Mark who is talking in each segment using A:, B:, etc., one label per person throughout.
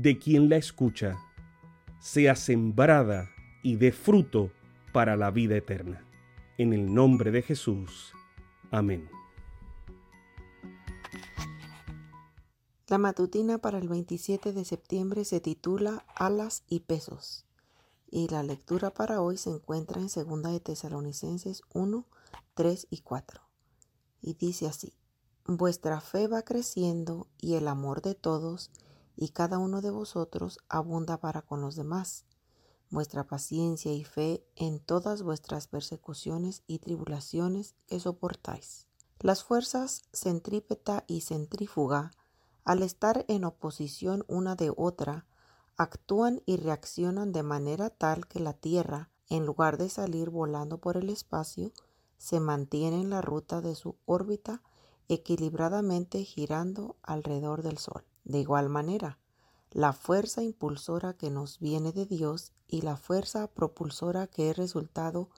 A: de quien la escucha, sea sembrada y dé fruto para la vida eterna. En el nombre de Jesús. Amén.
B: La matutina para el 27 de septiembre se titula Alas y Pesos y la lectura para hoy se encuentra en 2 de Tesalonicenses 1, 3 y 4. Y dice así, Vuestra fe va creciendo y el amor de todos y cada uno de vosotros abunda para con los demás. Vuestra paciencia y fe en todas vuestras persecuciones y tribulaciones que soportáis. Las fuerzas centrípeta y centrífuga, al estar en oposición una de otra, actúan y reaccionan de manera tal que la Tierra, en lugar de salir volando por el espacio, se mantiene en la ruta de su órbita equilibradamente girando alrededor del Sol. De igual manera, la fuerza impulsora que nos viene de Dios y la fuerza propulsora que es resultado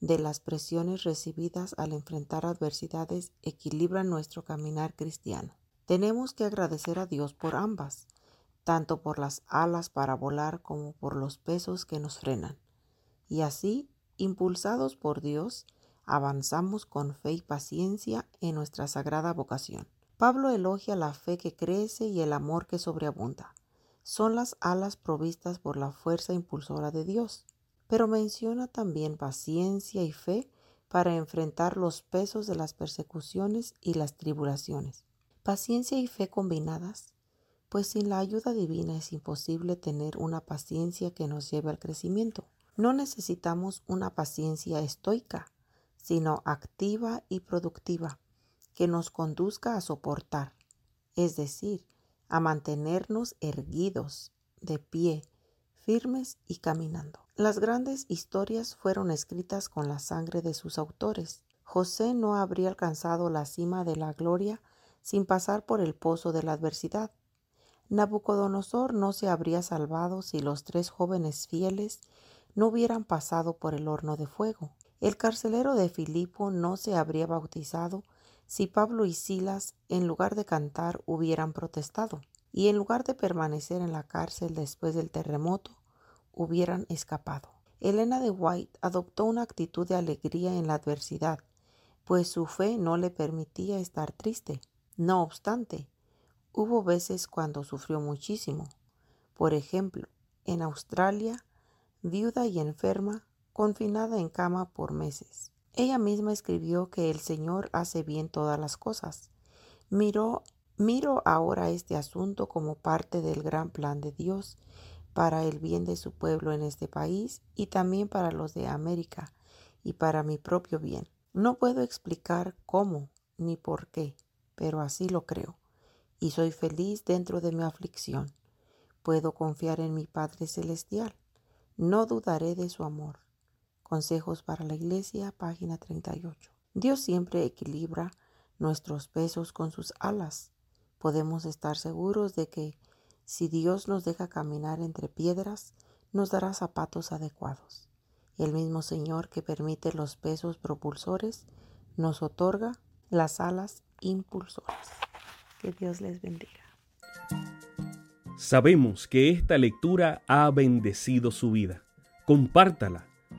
B: de las presiones recibidas al enfrentar adversidades equilibran nuestro caminar cristiano. Tenemos que agradecer a Dios por ambas, tanto por las alas para volar como por los pesos que nos frenan. Y así, impulsados por Dios, avanzamos con fe y paciencia en nuestra sagrada vocación. Pablo elogia la fe que crece y el amor que sobreabunda. Son las alas provistas por la fuerza impulsora de Dios, pero menciona también paciencia y fe para enfrentar los pesos de las persecuciones y las tribulaciones. Paciencia y fe combinadas pues sin la ayuda divina es imposible tener una paciencia que nos lleve al crecimiento. No necesitamos una paciencia estoica, sino activa y productiva, que nos conduzca a soportar, es decir, a mantenernos erguidos, de pie, firmes y caminando. Las grandes historias fueron escritas con la sangre de sus autores. José no habría alcanzado la cima de la gloria sin pasar por el pozo de la adversidad. Nabucodonosor no se habría salvado si los tres jóvenes fieles no hubieran pasado por el horno de fuego. El carcelero de Filipo no se habría bautizado si Pablo y Silas, en lugar de cantar, hubieran protestado, y en lugar de permanecer en la cárcel después del terremoto, hubieran escapado. Elena de White adoptó una actitud de alegría en la adversidad, pues su fe no le permitía estar triste. No obstante, Hubo veces cuando sufrió muchísimo. Por ejemplo, en Australia, viuda y enferma, confinada en cama por meses. Ella misma escribió que el Señor hace bien todas las cosas. Miró, miro ahora este asunto como parte del gran plan de Dios para el bien de su pueblo en este país y también para los de América y para mi propio bien. No puedo explicar cómo ni por qué, pero así lo creo y soy feliz dentro de mi aflicción. Puedo confiar en mi Padre Celestial. No dudaré de su amor. Consejos para la Iglesia, página 38. Dios siempre equilibra nuestros pesos con sus alas. Podemos estar seguros de que si Dios nos deja caminar entre piedras, nos dará zapatos adecuados. El mismo Señor que permite los pesos propulsores nos otorga las alas impulsoras. Que Dios les bendiga.
A: Sabemos que esta lectura ha bendecido su vida. Compártala,